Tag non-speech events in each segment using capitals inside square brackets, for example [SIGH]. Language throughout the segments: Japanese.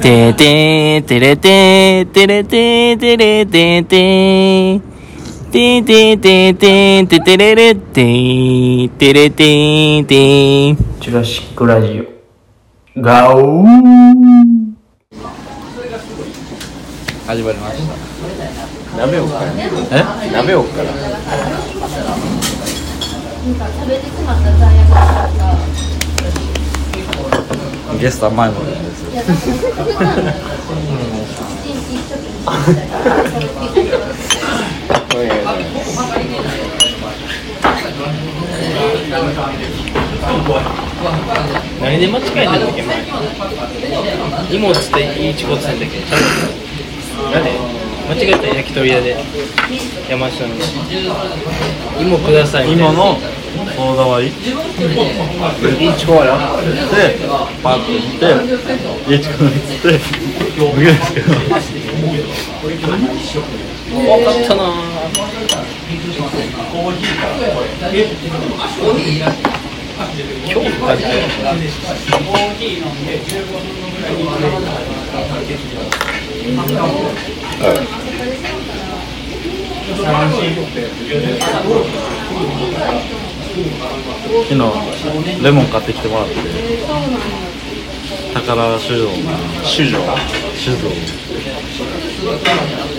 てててれててれててれててててててててれれててれてて。チュラシックラジオ。ガオー。始まりました。鍋をから。え鍋をからゲストは前もです何で間違えたんだっけ前荷物っていいちごつんだっけちゃうなん。で間違えた焼き鳥屋で山下の芋くださいみたいな。今のこだわりいいチコやでパッと行ってって無限ですけど。怖かったな。今日か昨日レモン買ってきてもらって宝酒造酒造酒造。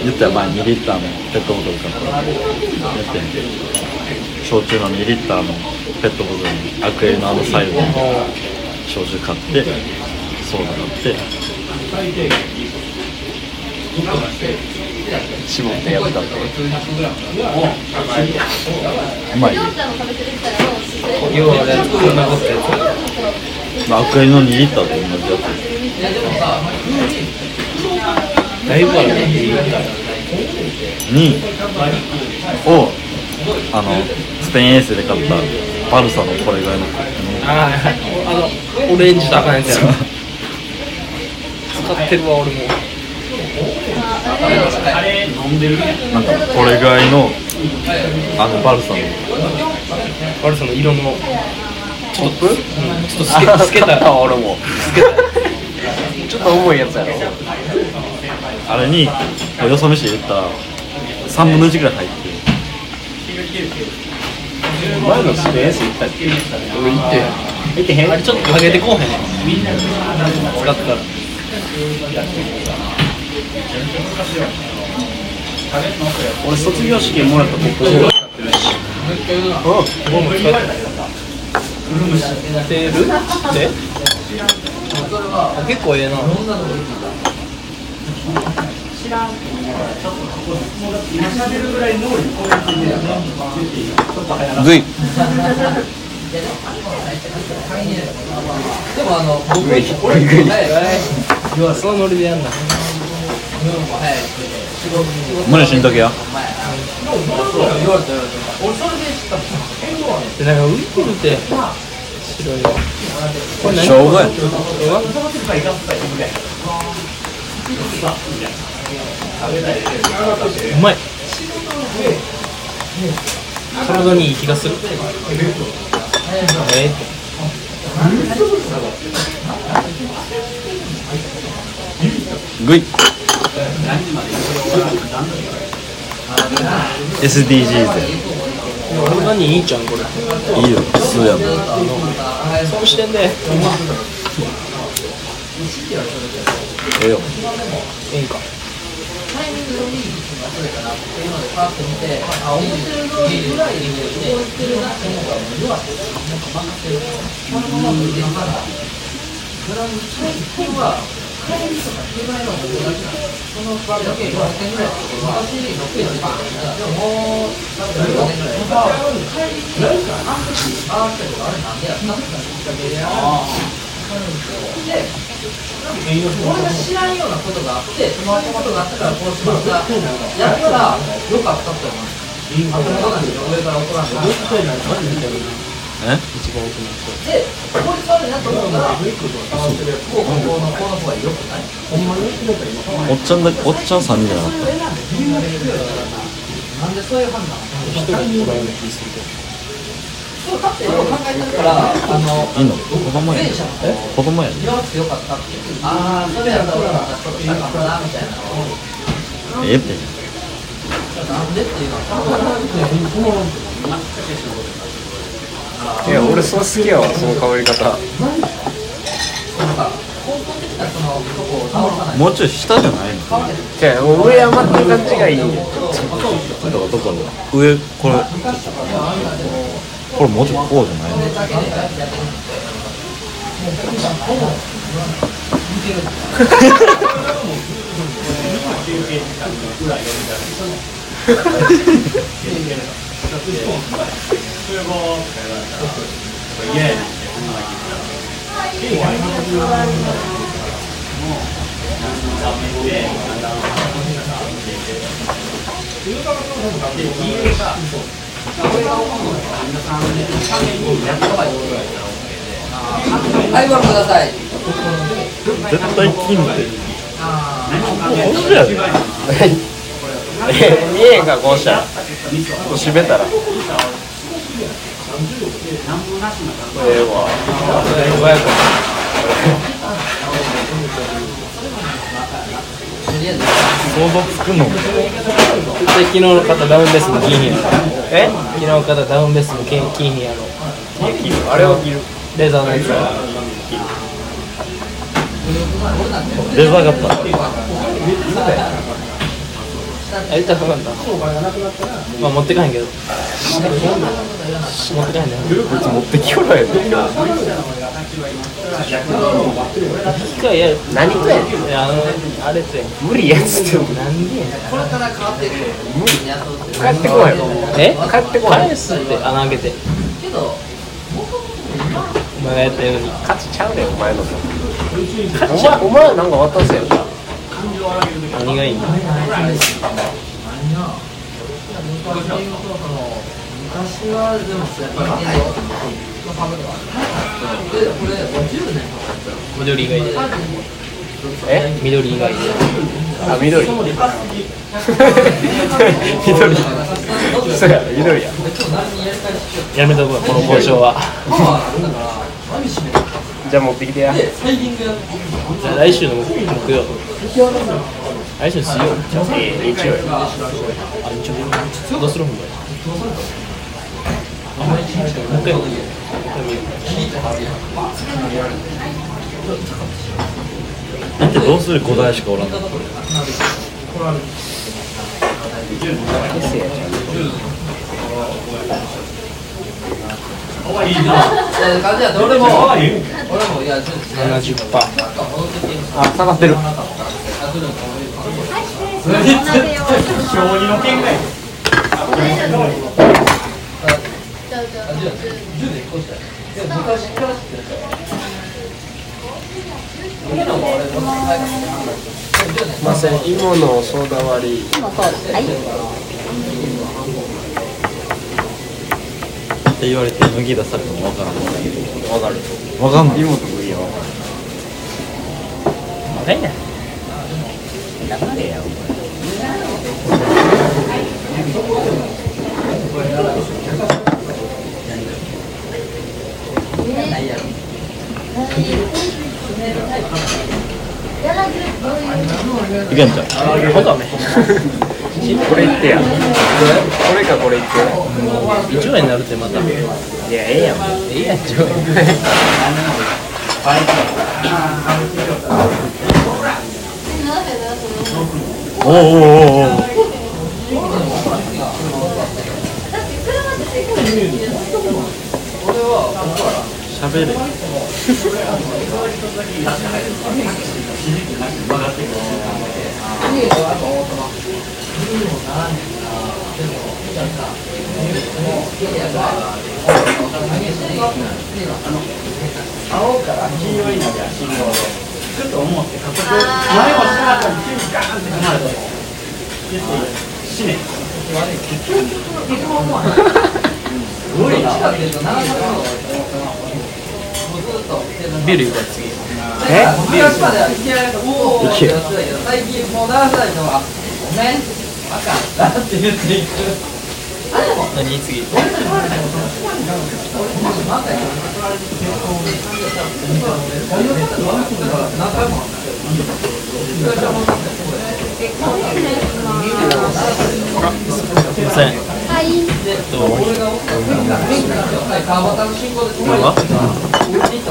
言ったら前2リッターのペットボトル買ったやってんで。焼酎の2リッターのペットボトルにアクエリのあのサイズの焼酎買ってソーダ買って。絞ってやったってうまい要はこん。なことやつまあアクエリの2リッターと同じやだいぶあるねにをあのスペインエースで買ったバルサのこれぐらいのあああのオレンジと赤のやつやろ使ってるわ俺も。なんかこれぐらいのあのバルサの。バルサの色の。ちょっと、うん、ちょっと透け透けた。[LAUGHS] 俺も。透けた。ちょっと重いやつやろ。あれによそ飯入れたら3分の1ぐらい入って前のスペース行ったっけ？俺行って行ってへん。あれちょっとかけてこうへん。使ったら俺卒業式もらったポッー結構ええないでもあの僕そのノリでやんな無理しんとけやでなんかウインクルって白いこれ何生姜やうまい体にいい気がするえグイ。SDGs や体にいいじゃんこれいいよ普通やもん。損してんで。ええよ。ええんかイミングのリーがれかなっていうのでパッと見て、あ、面白いぐらいでこういってるなって思ら、もう弱くて、なんか任せる。そのまま向いてるから、ラウン最近は、帰りとか手前のも同じなんです。その場合だけ点ぐらい昔6円で買点たら、もう、な点ぐらい。帰りに、あん、ああ、ああ、ああ、ああ、ああ、ああ、ああ、ああ、ああ、あで俺が知らんようなことがあって、そのことがあったから、こうしました。やったら、よかったと思う。あともなんですよ、上から怒らんで。えで、こいつ悪いなと思うから、こう、こう、こうの、この方が良くないほんまにおっちゃんだおっちゃん3人じゃなかったなんでそういう判断一人おらんような気するけどいいの子供や子供やね今強かったってああそれやったら俺らちょっとしたかったなみたいなええってなんでっていうのはいや俺そう好きやわその香り方なんか根本的なそのとこを直さないもうちょい下じゃないのじゃあもう上余ってる感じがいいねだからどころ上これこれもうちょいこうじゃないのはいご覧ください。絶対金って。こうやでえ見えへんかこうしたら。こう閉めたら。これええわとりあえず想像つくの昨日の方ダウンベースも金品やろえ昨日の方ダウンベースも金金品やろあれを切るレーザーのやつはレザー型やりたくなった。まあ持ってかへんけど。持ってかへんねこいつ持ってきよらやで機械や何とやねんいやあのあれって無理やつってなんでこれから変わっていく無理に雇うって帰ってこいえ帰ってこい返すって穴開けてけどお前がやったように価値ちゃうねんお前のさお前お前なんか渡せよ何がいいの昔はでもやっぱりでこれ50年緑以外でえ緑以外であ緑緑そうや緑ややめとこうこの交渉はじゃあ持ってきてやじゃあ来週の木曜来週の水曜ええ日曜やあ日曜どうするんまにもう一回もう一回だってどうする5台しかおらんのいや感じはどれも俺もい。やちょっと70%あ下がってるません芋のソーダ割りって言われて脱ぎ出されてもわからんわかるわかんない芋と麦は何や黙れやいけんちゃう？これ言ってや。これかこれ言って1円になるってまた。いやええやん。ええやんちょおおおおおしゃべれ青から黄色いのが信号で。ちょっと思って前もしなかった急にガーンって離れ死ね結局思わないすごいビール行こう。次え？昔まではいきなりおおやつだけど最近もう。流さない。とあごめんあかんだって言っていく何次すいません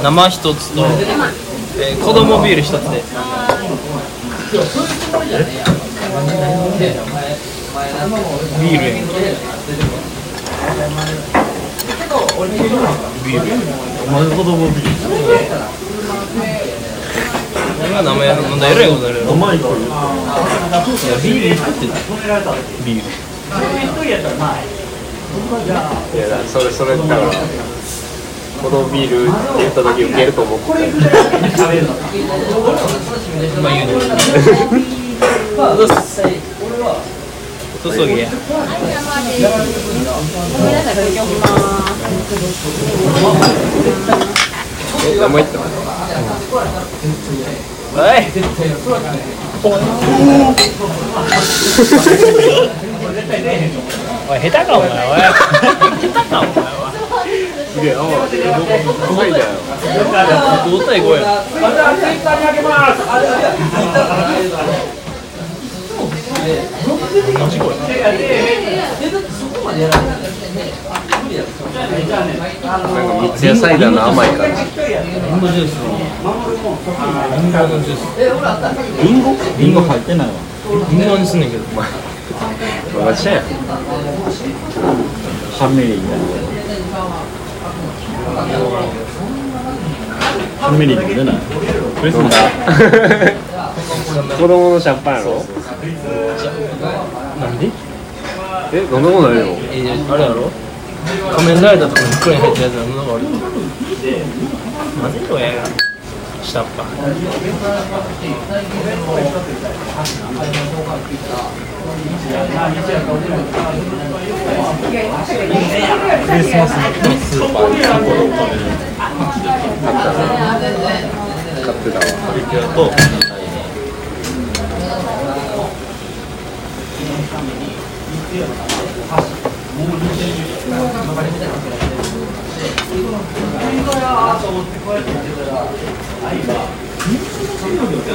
生一つと、えー、子供ビール一つで。ビールやん。ビール。お前子供ビー俺が名前飲んだらえらいことになるやろいからいやビール。一個ってビールいやだそれそれだからこのビールって言った時受けると思ってたよまあ言うね注ぎやごめんなさい、これ今日ます。え名前言ったおいおい下手かお前おい。下手かお前はすげえああすごいじゃん5対5やマジこれなんか三ツ矢サイダーの甘い感じリンゴジュースリンゴのジュースリンゴリンゴ入ってないわリンゴにすんねんけどマジやんハンメリーみたいなハンメリーでも出ない飲んだ子供のシャンパンやろなんでえ飲んだことないのえあれやろ仮面ライダーとかに袋に入ってるやつやるのがあるマジよや下っ端。クリスマスのスーパーで買ってた。わプリキュアと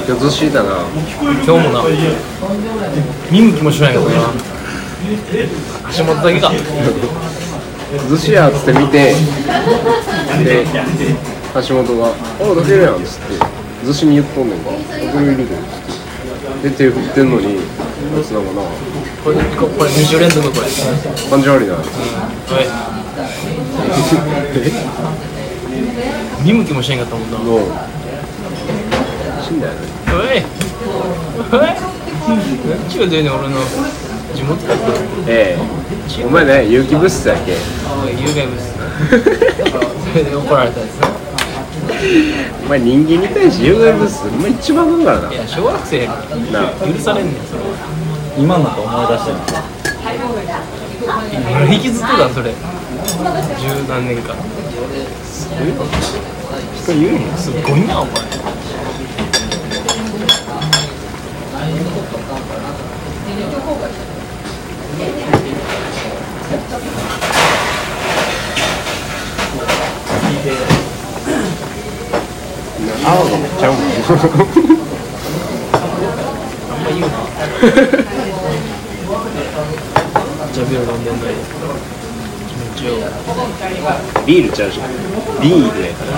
今日ずしだな。今日もな。見向きもしないけどな。橋本だけか。寿司やっつって見て。で橋本が「あだけるやん」っつって寿司に言っとんねんか「だけるいるで」っつってで手振ってんのにあいつな。んかなこれここれ2週連続これ。感じ悪いな。おい [LAUGHS] 見向きもしないかったもんな。もう？死んだよねおい。おい。何ちゅうてんねん俺の地元だったえ。えお前ね有機物質やっけ？おい有害物質。[LAUGHS] それで怒られたやつ。なお前人間に対して有害物質お前一番なんからな。いや小学生やから。な許されんねんそれは。今のと思い出してる俺引きずってたんそれ。十何年間。人言うのすっごいなお前。青がめっちゃうもん。あんま言うなじゃあビール飲んで。んのに気持ちよビールちゃうじゃんビールやから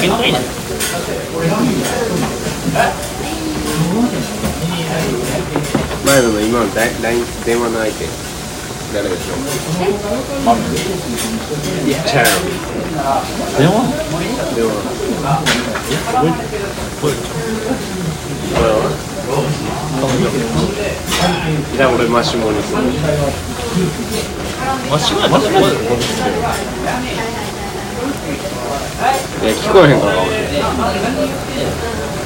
けないね前野の今の LINE 電話の相手いやちゃう電話電話これはじゃあ俺マシモにするマシュマシュマロいや聞こえへんから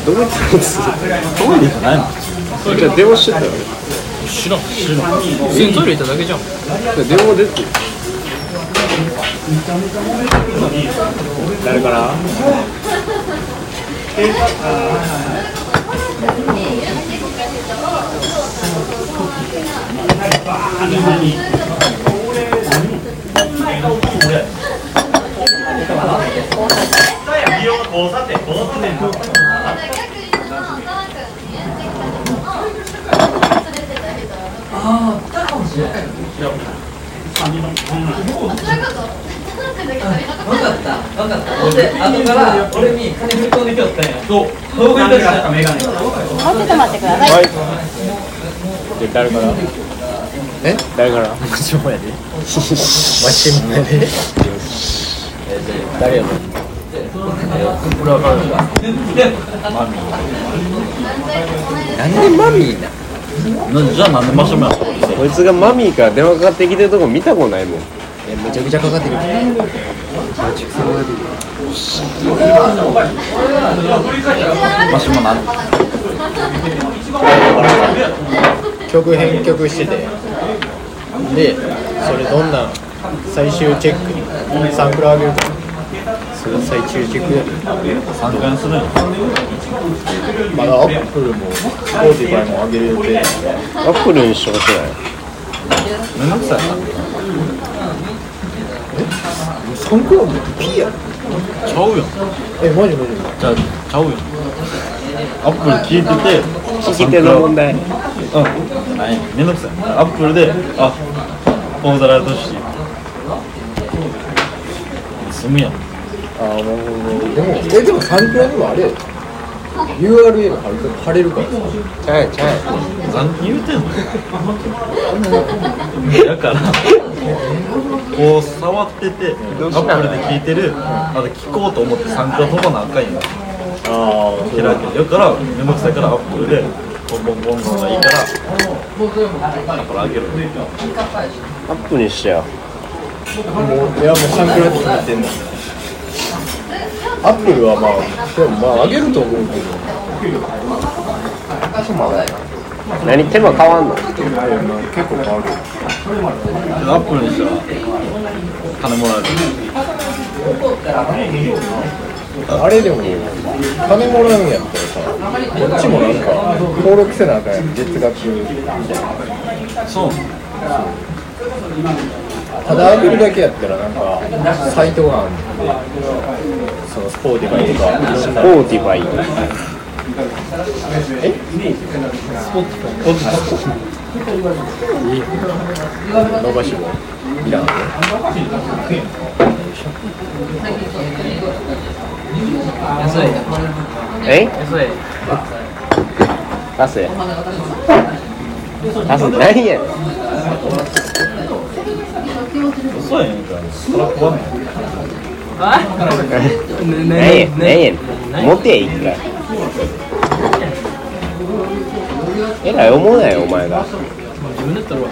どこ行ったんですトイレじゃないのじゃ電話してたよ知らん。知らん普通にトイレ行っただけじゃん。電話出て誰から？ああ、来たかもしれない。分かった、分かった。ほんで、後から俺に金振り込んできよったんや。そう。そう振り込んできたメガネ。もうちょっと待ってください。はいで誰からえ誰からマシモやでマシモやで誰やのこれは彼女だマミーなんでマミーななじゃあなん。でマシュマロこいつがマミーから電話かかってきてるとこ見たことないもん。えめちゃくちゃかかってくる。マシュマロなん曲編曲してて。でそれどんな最終チェック。にサンプル上げるかそれ最終チェックやで3回するまだアップルもスポーティファイも上げる予定アップルにしてほしな。いめんどくさい。なサンクラウドって P やちゃうやん。えマジマジじゃあちゃうやん。アップル聞いてて聞き手の問題。うん。ない。めんどくさい。アップルであコンサルトし済むやんああなるほどでもえでもサンクラにもあれよ URL 貼る貼れるからさ。ちゃうやんちゃう。やん何言うてんの。だからこう触っててアップルで聞いてる。あと聞こうと思って参加飛ばなあかんやんああ開けだからめんどくさいからアップルでボンボンボンボンがいいからだからあげる。アップにしてよもういやもうサンクラって決めてんだアップルはまあでもまあ上げると思うけど。何手間変わんの結構変わるアップルにしたら金もらえる。あれでも金もらうんやったらさこっちもなんか登録せなあかんやん。月額。そうただ上げるだけやったらなんかサイトがあるんでその Spotify とか。 Spotify え？スポット伸ばし棒いらん安い。え？安い。出せ。出す何や？そうやんかそら怖い何？や何？や持てや一回えらい思うなよお前が自分で取るわ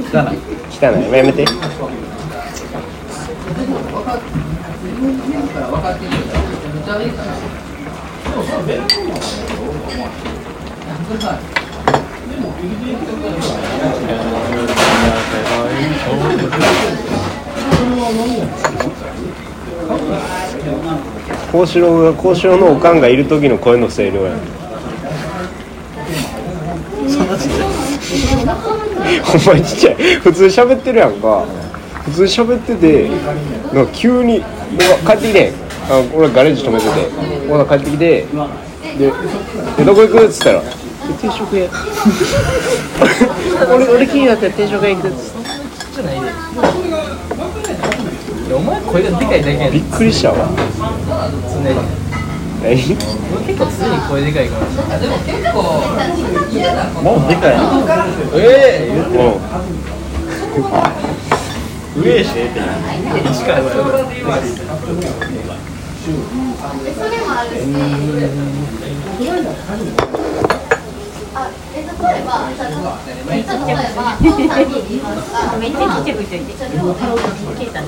汚い汚いやめて幸四郎が幸四郎のおかんがいる時の声の声量や。お前ちっちゃい。普通喋ってるやんか。普通喋っててなんか急に帰ってきてあ俺ガレージ止めててほら帰ってきてででどこ行く？っつったら「定食屋」[LAUGHS] 俺俺気になったら定食屋行くっつってじゃないで。いやお前声がでかいだけやで。びっくりしたわ。常に。何俺結構常に声でかいから。でも結構。もうでかいな。ええもう。[LAUGHS] 上してえ？えって近いわよ。めっちゃちっちゃくしといて。消えたね。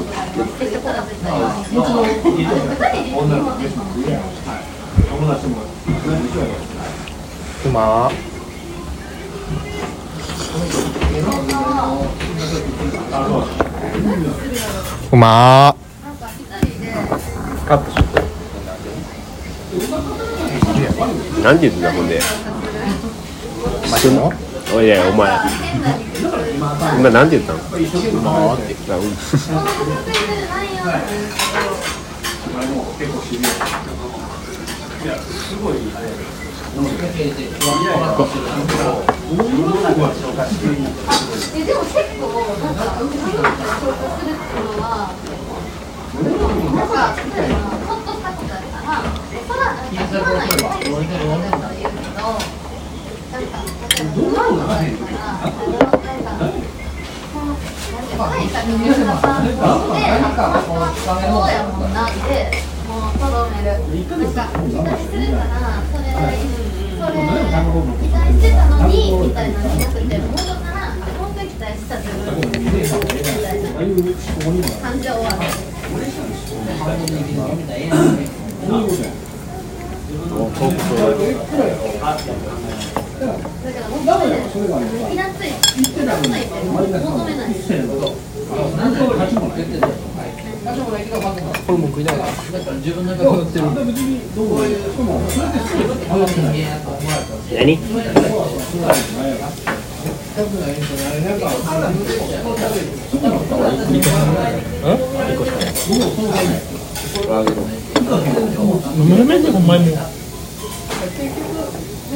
くまうまカットしよなんて言ってたほんで？マジの？おいやお前。今なんて言ったの？まあってでも結構なんかするっていうのはなんかちょっとしたことだったらそれはなんないでっていうのを。言うけどなんなのなんていうか書いた微妙なパンとしてなんかそうやもんなってもうと。どめるなんか期待するからそれそれ期待してたのにみたいなのじゃなくて元から本当に期待してた自分みたいな感情はだから本当にイラついイラついて求めないホルモン食いながら自分の中で売ってる何？飲めん？ねお前も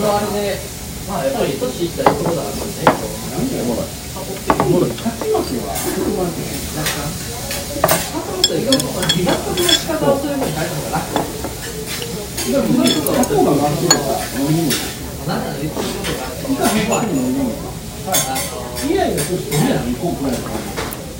のあれでまあやっぱり年いったらそういうことが。あるんでリラックスの仕方をそういうふうに変えた方が楽なんなら言ってることがあってまあイライラする人いるやん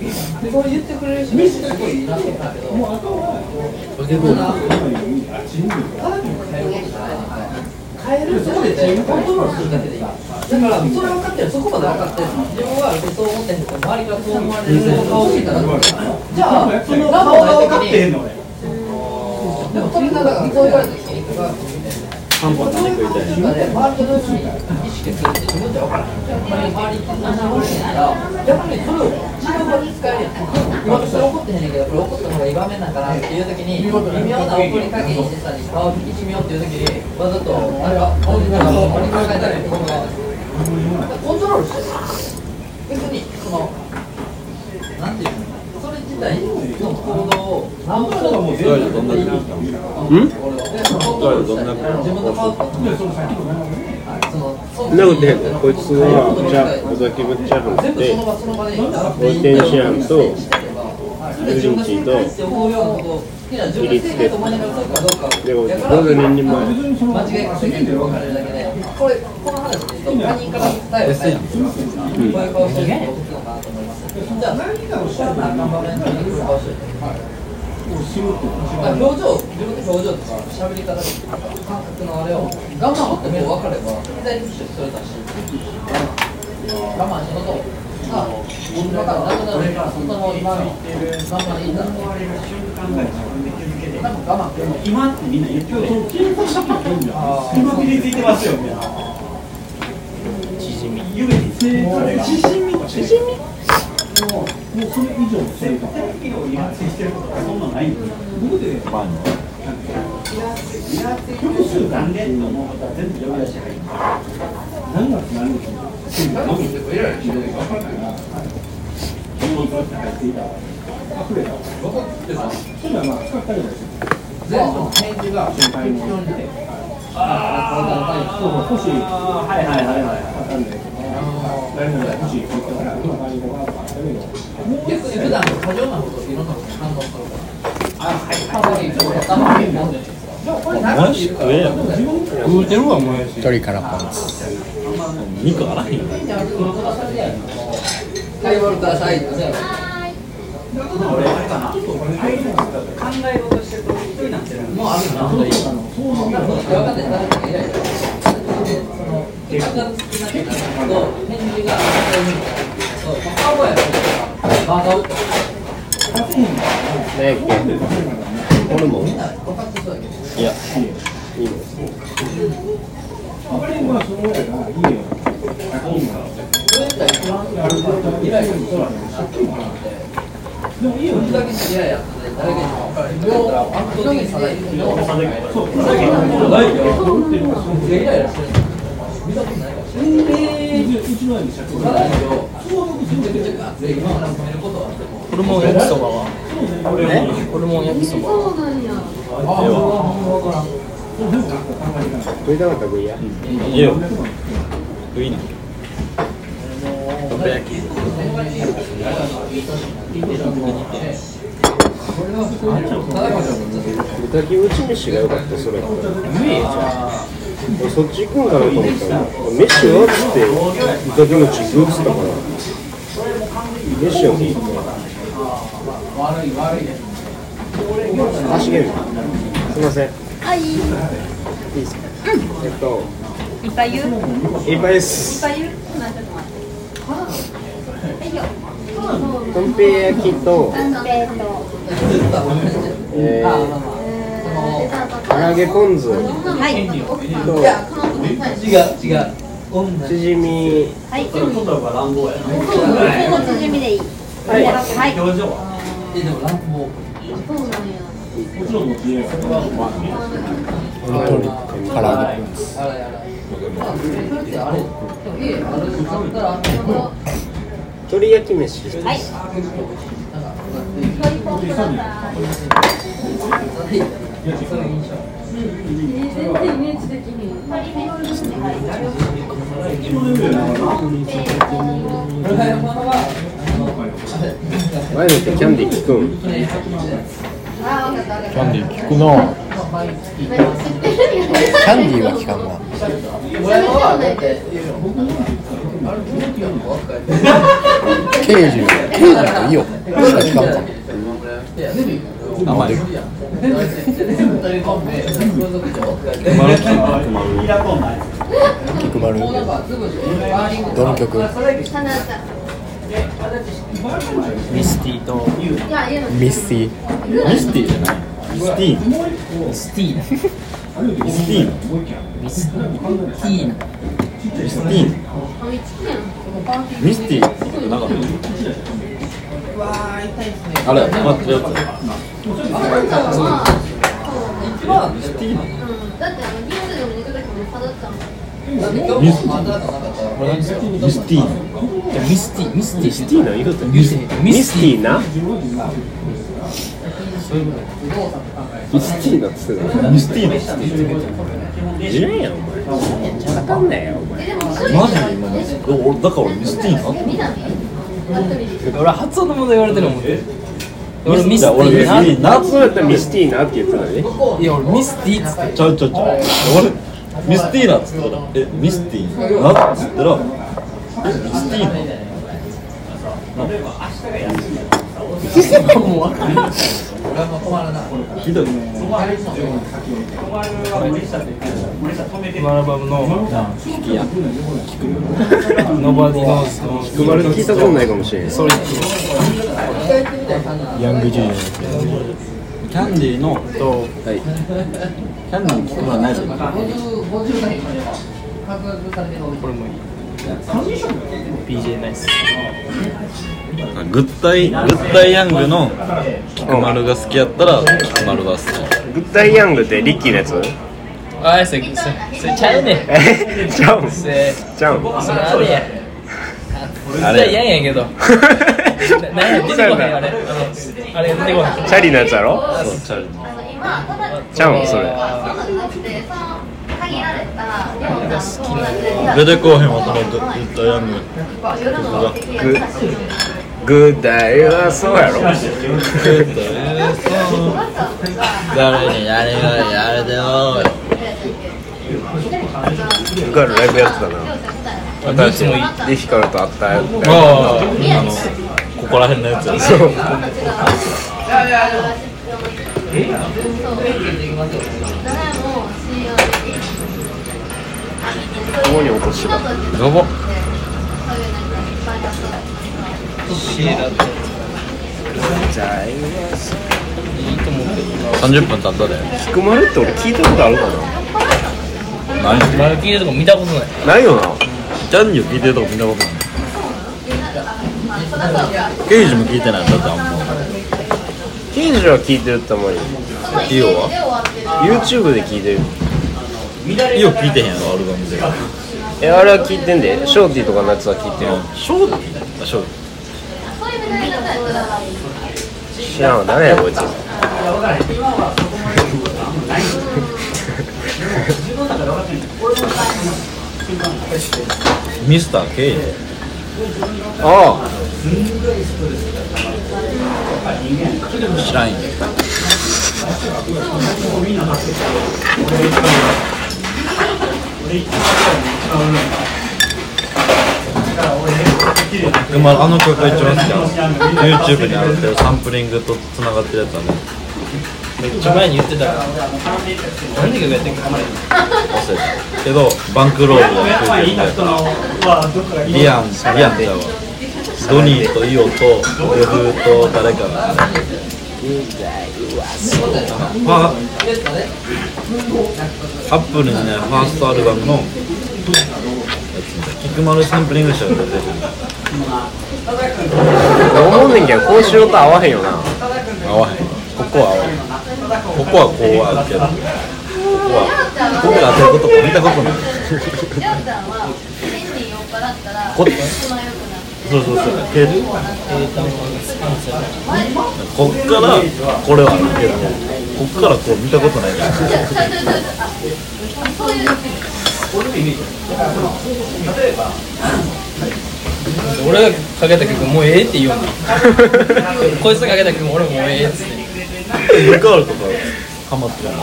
これ言ってくれる人すごいい。いなってたけど変えるそこでコントロールするだけでいい。だからそれ分かってるそこまで分かってる自分はそう思ってるけど周りからそう思われる顔してたらじゃあその顔が分かってんのでもそれがだからそう言われた時に半端な肉いたい中で周りとどういうふうに意識するって自分じゃ分からない周りに何もしていう場に使えるやん今それ怒ってへんねんけどこれ怒った方がいい場面なんかなっていう時に微妙な怒り加減してたり顔引き締めようっていう時にわざとなんか顔になんかこう張り替えたりってことがコントロールしてる別にその体の行動を何もどんな時にうん自分の顔そのそんなこいつはじゃあ小崎ぶっちゃんってオルテンシアンと友人地と思うようなことを好きな自分の正解と真ん。中に前2人前間違いか責任分かれるだけでこれこの話他人。か返すこういう顔してるのかないますじゃあこれは何番目にどういう顔してるまあ表情自分の表情とか喋り方とか感覚のあれを我慢ってもう分かれば左プッシュそれだし我慢しのとさあ今からなくなるからその今の我慢いいんだ多分我慢って今ってみんな言ってる今日金先の権利は今切りついてますよみたいな縮みゆえにしじみしじみもうそれ以上それと違反してるとがそんなないんです僕でまあ複数何年と思うことは全部呼び出し入る何月何日何月でもイライラしてる分かんないはまあ使ったりだし全部返事が先輩のああはいはいはいはい。誰もが欲しいって言ったから今感じがあったけど逆に普段過剰なこといろんなことに反応するからあはいはいちょっと頭に飲んでるもやし食えよ食うてるわもやし鳥からパンツ肉あらへんよはい、ボルください。もうあるな。分かって誰かがイライラその結果が好きなってなると返事がそう、パパやからバカを何やっけホルモンいや。いいのあれはその親がいいよいいの。でもいいよだけイライラって誰かに分かる。もう。圧倒的に差がい。そう。だけどないよイライラしてる。見たことないかもしれない。うちの親に借金ただけど、めちゃくちゃ熱い今まで止めることはあっても。ホルモン焼きそばはホルモン焼きそばそうなんや。あ。食いたかったら食いやいいよ食いなどん焼き豚キムチ飯が良かったそれ言えじゃん俺そっち行くんかなと思ったら飯はっつって。豚キムチ行くっつったから飯は聞いて。悪い悪いね。足すいませんはい。いいですかえっといっぱい言う。いっぱいですい。っと待って。はいよ。とんぺい焼きと、えーと。えああ、まあー、まあ。唐揚げポン酢はい。違う？違う。チヂミはい。今度は乱暴やなチヂミでいい。はいはい。表情はえ、でも乱暴。そうなんや。もちろんもう自由やから本当に唐揚げポン酢。鶏焼き飯はい。全然イメージできひん。前のってキャンディー聞くん？キャンディー聞くなた。キャンディーは聞かんな [LAUGHS] 刑事刑事といいよしか聞かんかも甘い菊丸。どの曲？花ちゃん。ミスティと。ミスティ。ミスティじゃない。ミスティ。ミスティ。ミスティ。ミスティーミスティミスティ。かあれ待ってやつ。ミスティうん。だって、あの、ニュースでも寝た時も、花ちゃん。ミスこれ何ですかミスティーンじゃあミスティミスティミスティーナ言うとミスティミスティーナミスティーナっつってたミスティーン知らんやんお前わかんないよお前、マジで今マジで俺だから俺ミスティーンあえ、南。服部です。俺発音の問題言われてる思って俺ミスティ俺ーな。ミスティーな。そうやったらミスティーナって言ってたねいや俺ミスティーっつって。ちょいちょいちょい。俺ミスティーナっつったらえミスティーナっつったらえミスティーナひどい。このアルバムの好きや「ノバディノーズ」の生まれ聞いたことないかもしれん。ソリッヤングジュニアキャンディーのドとはい。キャンディー聞くのはないでこれもいい BJ ナイスグッタイグッタイヤングの菊丸が好きやったら菊丸が好き。グッダイヤングってリッキーのやつ。あそれそれそれちゃうねん。えちゃう。ちゃうんそれあれや。あれやんやけど [LAUGHS] ななんや出てこへんあれあれ出てこへんチャリのやつやろそうチャリちゃうんそれ限られた量が好き出てこうへんのグッタイヤング夜の目的グッダイはそう誰にやれがやれでよ僕らライブやってたなニュースもいいでヒカルと会ったやつあああのここら辺のやつやそうここに落としがやばシーラっていいと思うけど30分経ったで。菊丸って俺聞いたことあるか何？な丸聞いたとこ見たことない。なないよな。ジャンニを聞いてるとこ見たことないケイジも聞いてないんだってあん。ま刑事は聞いてるたまにイオは YouTube で。聞いてるイオ聞いてへんやろアルバムでえあれは聞いてんでショーティ。ーとかのやつは聞いてるショーティ。ーあショーティ。ー知らんわ誰やこいつミスターケイジあ知らんよ。でもあの曲が一番好きなの YouTube に上がってるサンプリングとつながってるやつはね。めっちゃ前に言ってたから何で曲やってんか忘れたけどバンクロールがついてるリアンリアンちゃうわドニーとイオとレフと誰かがファアップルにねファーストアルバムのやつ菊丸サンプリングしたら出てる思うねんけどこうしようと合わへんよな合わへんここは合わへんここはこうあるけど。ここはここが当てることか見たことない。りょうちゃんは変に酔っ払ったらこ気分良くなって。そうそうそうこっからこれはあるけど。こっからこう見たことない。からそういう俺がかけた曲もうええって言うよなこいつがかけた曲も俺ももうええっつってルカールとかハマってる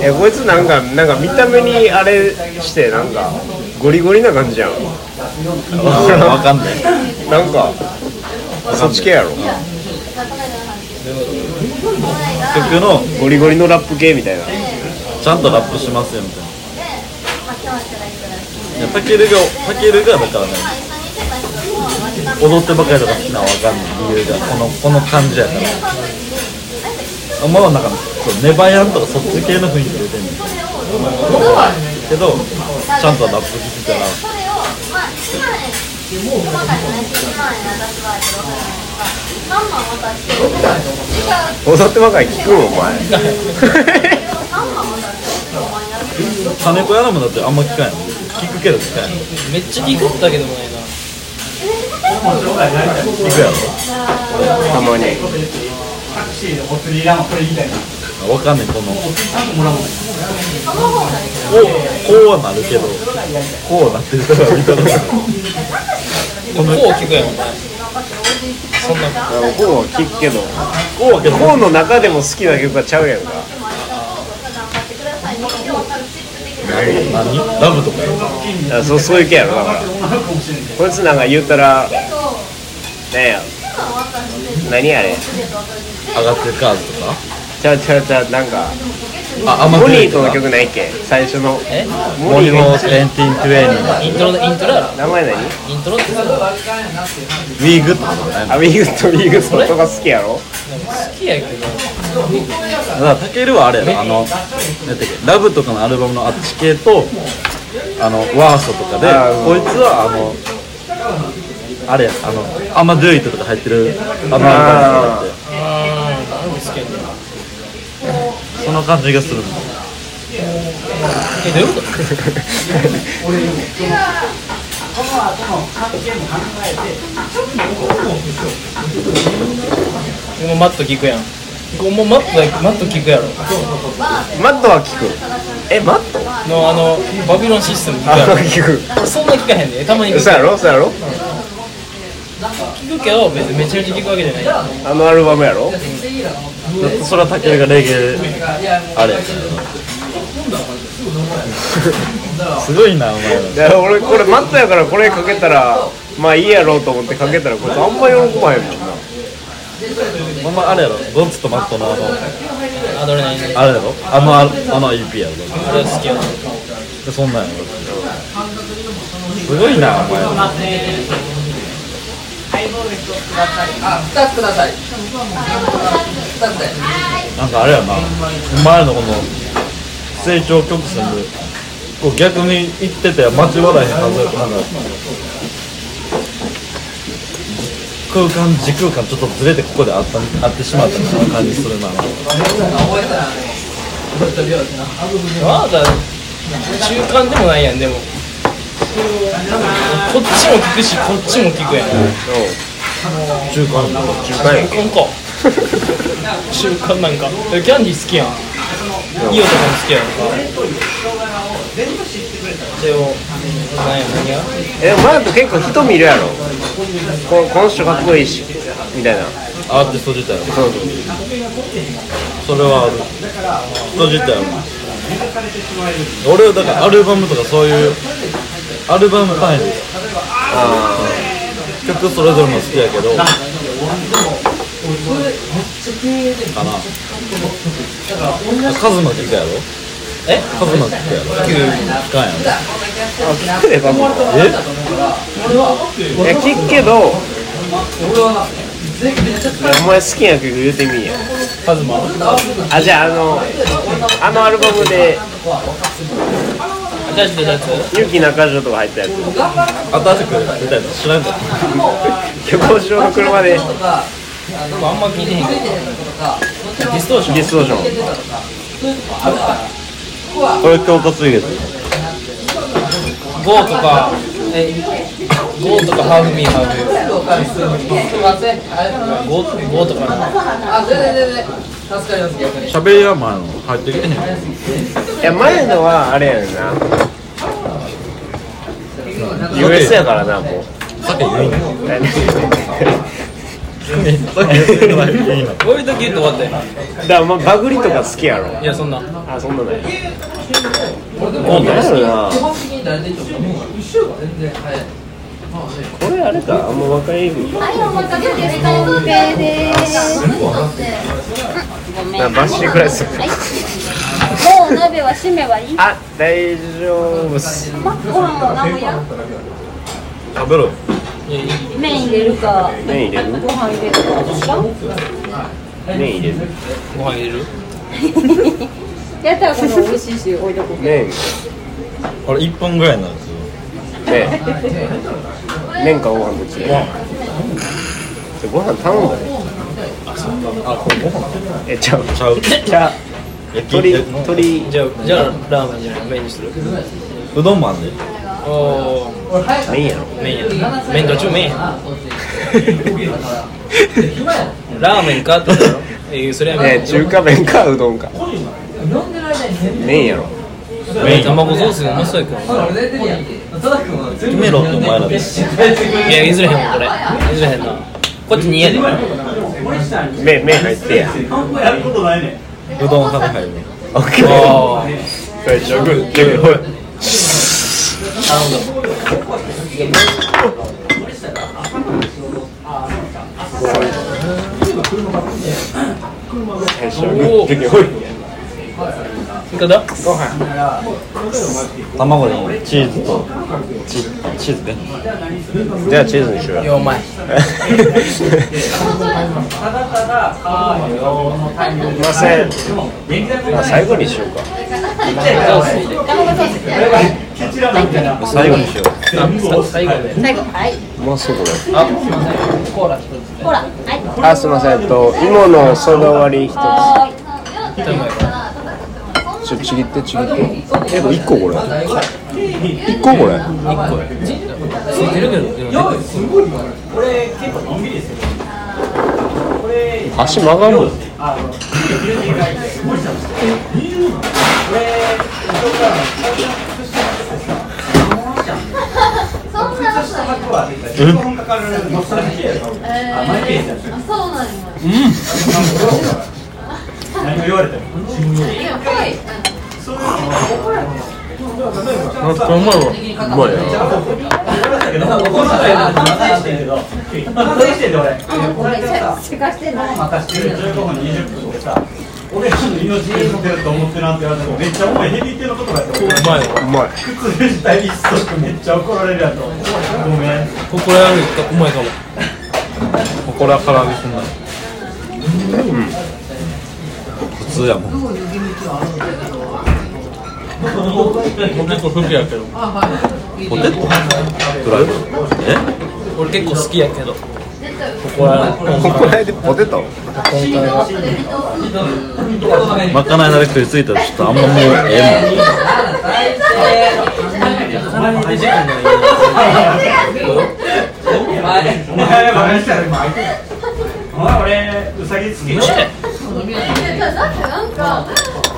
えこいつなんかなんか見た目にあれしてなんかゴリゴリな感じやん。わかんない。なんかそっち系やろ。曲のゴリゴリのラップ系みたいな。ちゃんとラップしますよみたいな。まあ今日からいくらいやタケルがタケルがだからね踊ってばかりとか好きなのわかんない理由がこのこの感じやからあまあなんかそうネバヤンとかそっち系の雰囲気出てんねんけどちゃんとラップ聞いたらそれをまあ1万円細かにね1万円私はけど3万渡して違う踊ってばかり聞くお前金子やらもだってあんま聞かんやん聞くけど聞かんやんめっちゃ聞くったけどもないな聞くやろたまにタクシーでお釣りいらんわこれみたいなわか。んな。いこのこお釣りちゃんともらうもんうこうはなるけど。こうなってる見たこのこう聞くやんお前そんなあのコーンは聞くけど。こうの中でも好きな曲がちゃうやんか何ラブとかあそうそういう系やろだからこいつなんか言ったらなんや何あれ？上がってるカードとか？ちゃうちゃうちゃうなんかあアマモゾンとかニーとの曲ないっけ？最初の。え？モニモーエンティントゥエニイントロイントロやろ？名前何イントロってさ。好ウィーグとかあウィーグとウィーグとか好きやろ？きやけど。だからタケルはあれやろ？あのなんっけラブとかのアルバムのあっち系とあのワーストとかであーこいつはあのあれやあのアマドゥイトとか入ってるあのアルバムがあってあーなんで好きやねんその感じがする。のえどういうこと？もうマット聞くやん。もうマットだマット聞くやろ。マットは聞く。えマット？のあのバビロンシステム聞くやあろ聞く。俺そんな聞かへんで。たまに聞く。そうやろ？そうやろ？聞くけど別にめちゃめちゃ聞くわけじゃない。あのアルバムやろ？それはタケルがレゲエあれ。やからすごいなお前らいや俺これマットやからこれかけたらまあいいやろうと思ってかけたらこいつあんま喜ばへんもんな。ほんまあれやろゴンツとマットのあの。あどれ何あれやろ？あのあの EP やろ。あれ好きやなでそんなんやろ。すごいなお前らあ、二つください。二つで。なんかあれやなお前らのこの成長曲線でこう逆に言ってて間違わらへんはずなんか空間時空間ちょっとずれてここであったあってしまったみたいな感じするな覚えたらね。まだ中間でもないやんでもこっちも聞くしこっちも聞くやん。中間。中間やんけ中間か。中間なんか。えキャンディー好きやん。イオとかも好きやんか。でも何や何や？えマット結構人見るやろ。ここの人かっこいいし。みたいな。アーティスト自体はそう。そうそれはある。人自体は俺はだからアルバムとかそういうアルバム単位であ曲それぞれも好きやけど。かな。カズマ聞くやろ？え？カズマ聞くやろ？聞かんやろあ聞くでバブルえいや聞くけどお前好きな曲言うてみんや。カズマ？あじゃああのあのアルバムで新しい出たやつ？勇気中条とか入ったやつ。新しく出たやつ知らんかった虚構上の車で。あんま聞いてへんけどディストーションディストーション。これ強化水月。ゴーとか。えゴーとかハーフミーハーフ。すいません。あゴーゴーとかな喋りは前の入ってきてへんいや前のはあれやな。US やからなもう。さてないいいなこういう時言うと終わったよだからまあバグりとか好きやろいやそん。なあそん。なないゴーなん。やろな基本的に誰でいいと思う。もう一週間全然早い。これあれかあんま分かりにくいはい、お待たせです。カレーです。ごめん。なバッシーくらいするはい。もう鍋は締めはいい。あ大丈夫っすま、ご飯は何もや。食べろ麺入れるか。麺入れるご飯入れるか。麺入れるご飯入れる？う。[LAUGHS] やったらこの美味しいし、置いとこう。麺これ1本ぐらいなんですよ麺麺かご飯どっちで？ご飯頼んだね。あこれご飯。えちゃう。ちゃう。じゃあ焼き鶏え鶏じゃあじゃあラーメンじゃない麺にする？うどんもあんでおお麺やろ。麺や。麺どっちも麺や。[LAUGHS] ラーメンかって言ったらえそれはえ中華麺かうどんか。麺やろ。麺卵ソースがうまそうやけどな。決めろってお前らで。いや譲れへんわこれ。譲れへんな。こっち2やで。麺麺入ってや。やることないねうどん派が入るオッケー。あ最初グーでほら最初グーでほいいかだ卵にチーズとチチーズね。じゃあチーズにしよう。いやお前。ません。まあ最後にしようか。最後にしよう。あ最後。で最後。はいうまそうこれあすいません。コーラ一つほらはいあすみませんえっと芋のソーダ割り一つちょちぎってちぎって。えこれ一個これ。一個これ。1個。やついてるけどでも足曲がるのうなんや何を言われてもいやぽいうまいわうまいな怒らないな反省してん。けど反省してんで俺せかしてない任してる15分20分でさ俺らの命削ってると思ってなんて言われてもめっちゃ重いヘビー級の言葉やったうまいうまい靴自体一足めっちゃ怒られるやつごめんここれあるうまいかもここらから揚げすんな普通やもん。もう結構好きやけど。ポテト？フライえ？俺結構好きやけど。ここはここら辺でポテト？まかないだけ食いついたらちょっとあんまもうええお前バカにしたら今お前俺うさぎ好きってなんか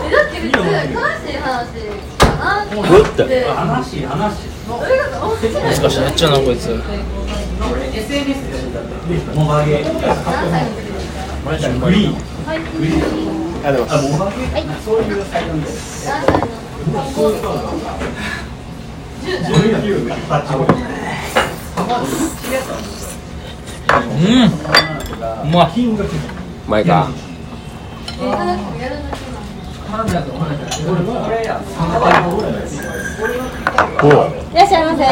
えだって別に悲しい話かなって。もんふって話話。それが面白いもしっちゃうなこいつ。モバゲマジうまいグリーンあでもそういうサイトでパッチボールうん。うまい。前かいらっしゃいませ。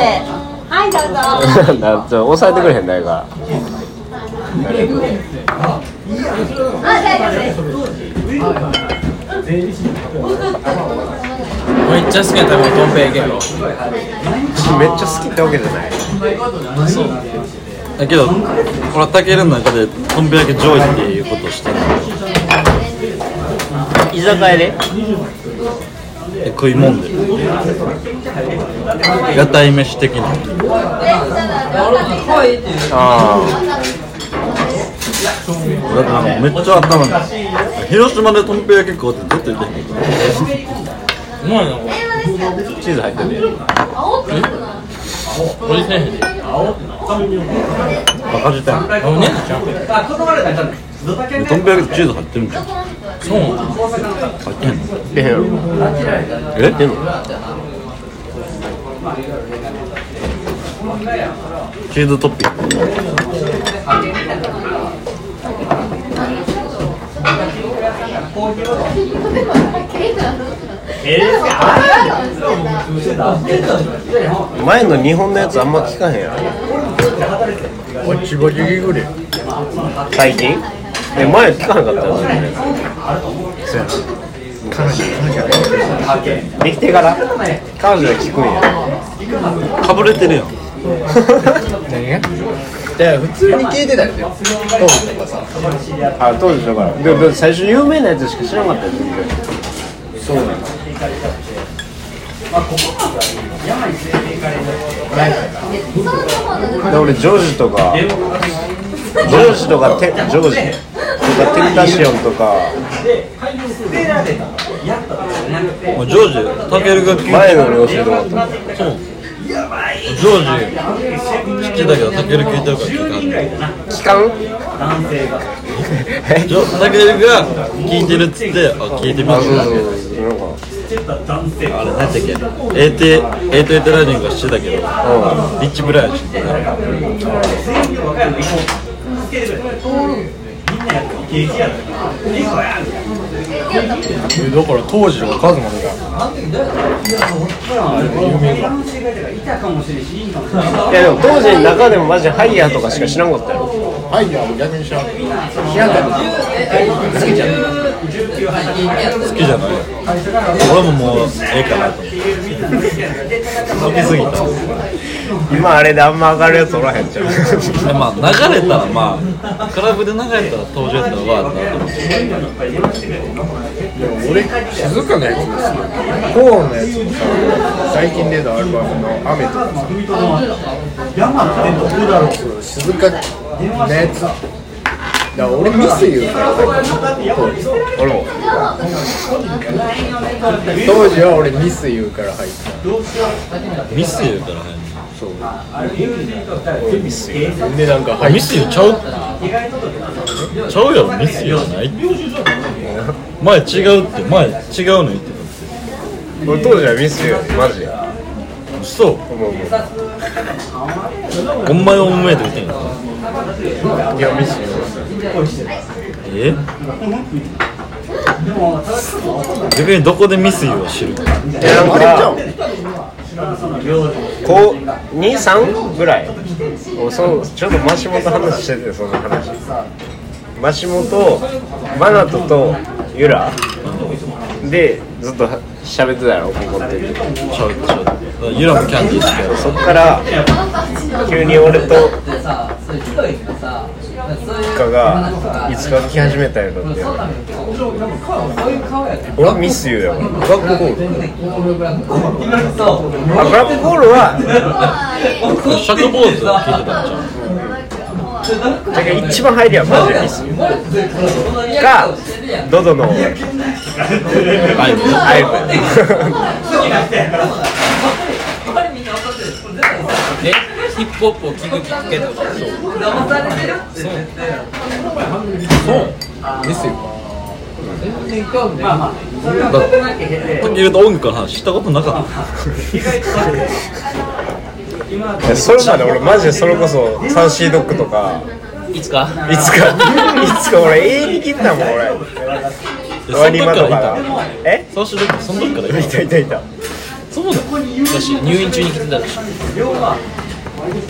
はいどうぞ。なちょ押さえてくれへんないかあ大丈夫です。めっちゃ好きな食べ物トンペイけどめっちゃ好きってわけじゃないだけど俺はタケルの中でとんぺ焼き上位っていうことをしてる居酒屋で？で食いもんで。屋台飯的な。あだかめっちゃ頭に広島でとんぺ焼き食おうってずっと言ってんけど。うまいなこれ。あチーズ入ってん。ね俺せえへんで。バカ自体あおねちゃんあ断られたんじゃないドタキャンとんぺ焼きチーズ入ってるんじゃんそうなの入ってへんの出へんやろえ？出んのチーズトッピング前の日本のやつあんま聞かへんやろ最近え前聞かへんかったよできてから彼女は聞くんや。かぶれてるやん。何が？で普通に聞いてたよ。ね当時とかさあ当時だから。でも最初有名なやつしか知らなかったよ。そうなので俺ジョージとかジョージとかてジョージかテルタシオンとか。もうジョージタケルが聞いて前のったそうジョージ知ってたけどタケル聞いてるから聞いてはる期間ジョタケルが聞いてるっつってあ聞いてみたそうそうそう。なんかあれ何やったっけ AT AT ライディングはしてたけど。リッチブライアてただから当時のカズマとかいやでも当時の中でもマジハイヤーとかしか知らんかったよ。ハイヤーも逆に知らんヒアタ好きじゃない。俺ももうええかなと思って好きすぎた今あれであんま上がるやつおらへんじゃんでまあ流れたらまあクラブで流れたら登場やったらわーってなと思って俺静かなやつですよコーンのやつもさ最近出たアルバムの「雨」とかさ静かなやつだから俺ミス言うから。当時は俺ミス言うから入った。ミス言うからね。ミス言う。でなんか入っミス言うちゃう？ちゃうやろミス言うじゃない前違うって前違うの言ってたって。俺当時はミスよマジで。嘘。もうもうほんまにおめで言ってんの？いやミス言うえ？逆にどこでミス言うを知るいやなんかこう23ぐらい。おそうちょっとマシモと話しててその話。マシモとマナトとユラ？でずっと喋ってたやろここってちゃうちゃう。ユラもキャンディー好きやろそっから急に俺とでさそういう広いのさそういうイカがいつか来始めたんやろって俺はミス言うよ。ブラックホール。そうあブラックホールは [LAUGHS] シャク坊主聞いてたんじゃんだから一番入りはマジで。かドドの。ライブアイブえヒップホップを聴くきっかけとか。そう。騙されてるってそう。ミス言うか全然興味ないまあまあ。タケルと音楽の話。したことなかった [LAUGHS] それまで俺マジでそれこそサンシードッグとか。いつか？いつか？いつか俺永遠に切ったもん俺。えその時ワニマとか。えたそうしてるけどその時からいいたたいたいた。そうだよだし入院中に来てたでしょ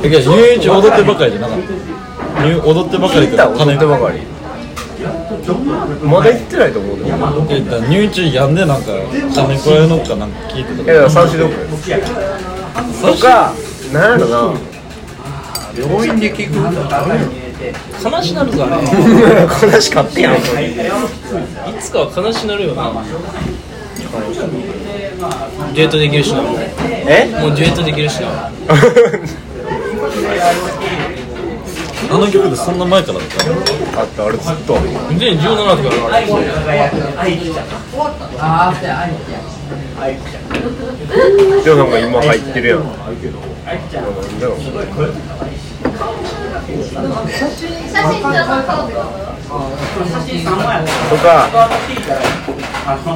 え入院中踊ってばかりじゃなかった。入踊ってばかり聞いた？踊ってばかり。まだ行ってないと思うね入院中やんでなんか金子屋のかなんか聞いてた。いやだからサンシードッグとかなんやろな。病院で聞く歌ダメよ悲しなるぞあれ。い話買ってやん。つかは悲しなるよな。デュエットできるしな。もうえデュエットできるしな。[LAUGHS] あの曲でそんな前からだったの？あった俺ずっと2017とかのあれああってあい。ってでもなんか今入ってるやん。とか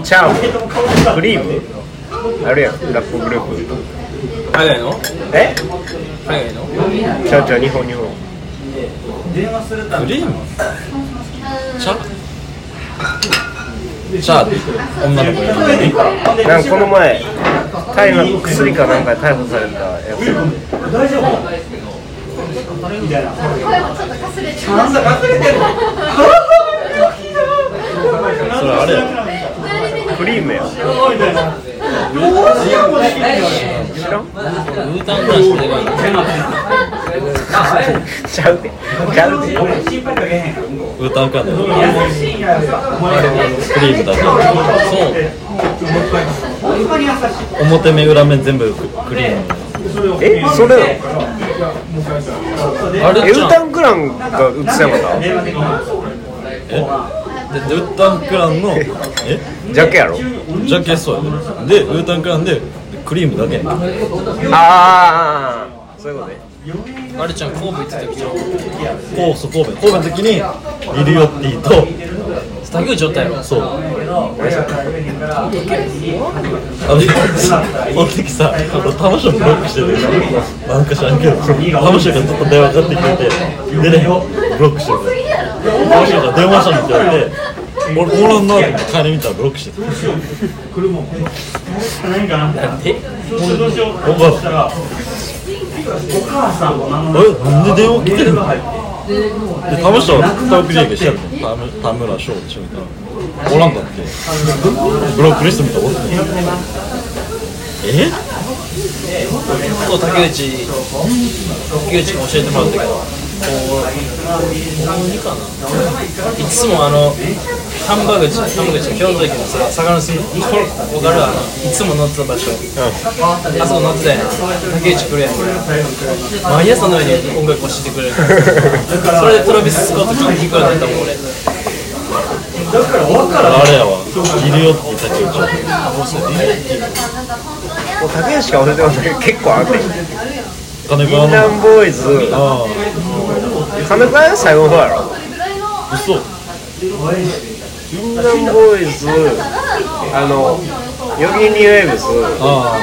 チャームクリーム。あるやん。ラップグループ。海外の？え？海外の？ちゃうちゃう日本日本。クリーム？チャチャーって女の子なんかこの前大麻薬かなんかで逮捕されたやつ。声もちょっとかすれてそれあれやクリームや [LAUGHS] でかいのちゃうでちゃうでウータンクリー。ムだそう表目裏目全部クリー。ムえそれあれじゃんえウタンクランが映ってなかったえでウータンクランの [LAUGHS] え？ジャケやろ？ジャケそうやね。でウータンクランでクリームだけ。やねんああそういうことね。あれちゃん神戸行ってた時こうそう神戸。神戸の時にリリオッティと竹内おったやろそう。あの時さタマショブロックしてて。なんか知らんけどタマショがずっと電話かかってきてて。でねブロックしてるタマショが電話したのって言われて俺おらんなって帰り見たらブロックしてて何かなえ？どうしよう。お母さんお母さんも何え？なんで電話来てるの？でタマショはタオクリエイして田村田村翔って言ったらおらんかってブロックリスト見たらおってんえそう竹内竹内が教えてもらったけどこう何かな？いつもあの丹波口丹波口の京都駅のさ坂の隅これ分かるあのいつも乗ってた場所、あそこ乗ってたやん竹内来るやん毎朝のように音楽教えてくれるそれでトラビス・スコット聴きに行くようになったもん俺。あれやわ。いるよって言ったけどもう竹内しか教えてもらったけど結構あって金銀川の杏ボーイズあ金子屋最後の方やろあ嘘銀杏ボーイズあのヨギニウェーブス。あ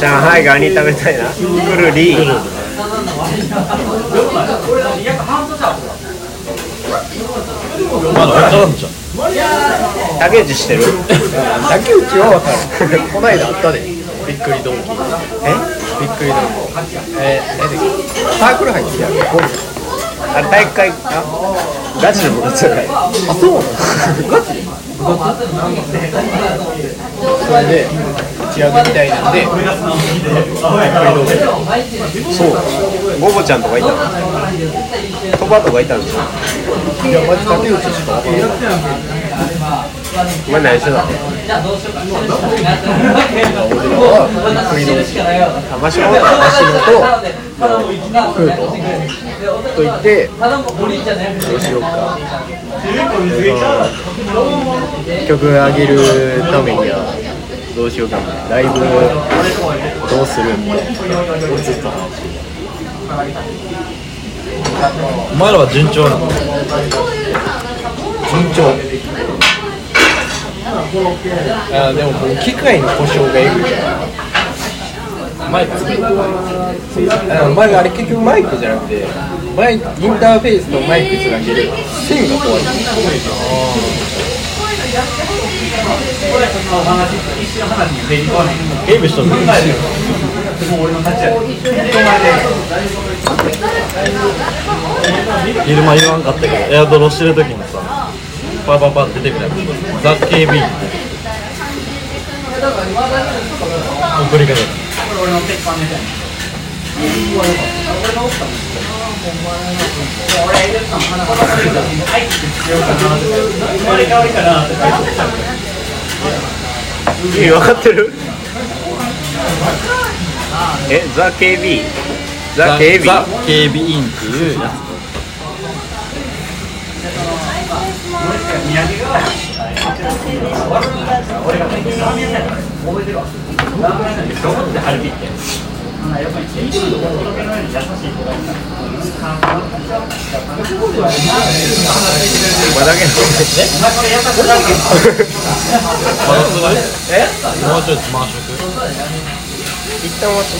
上海ガニ食べたいな。くるりまだ分からんじゃん竹内してる。竹内は分かる。こないだあったで。びっくりドンキ。え？びっくりドンキ。えー、何だっけサークル入ってやるゴルフあれ大会あガチの部活じゃない。あそうなの？部活部活それで打ち上げみたいなんで。そう。ゴボちゃんとかいたの？トバとかいたんでしょいやマジ竹内しか分からないお前何してたの俺らはびっくりドンキ玉島足野とフードと言ってどうしようか曲上げるためにはどうしようかライブをどうするみたい。なお前らは順調なの順調あでもこの機械の故障がえぐいマイクあ前があれ結局マイクじゃなくてマイインターフェースとマイクつなげる線が怖いゲームしとる昼間言わんかったけどエアドロしてる時にさパパパって出てくるザ・ KB 送りかけて意味分かってる？えザ・ KB ザ・ KB ザ・ KB インっていうやつお前だけまだする [LAUGHS] え？もうちょい回しとく一旦終わって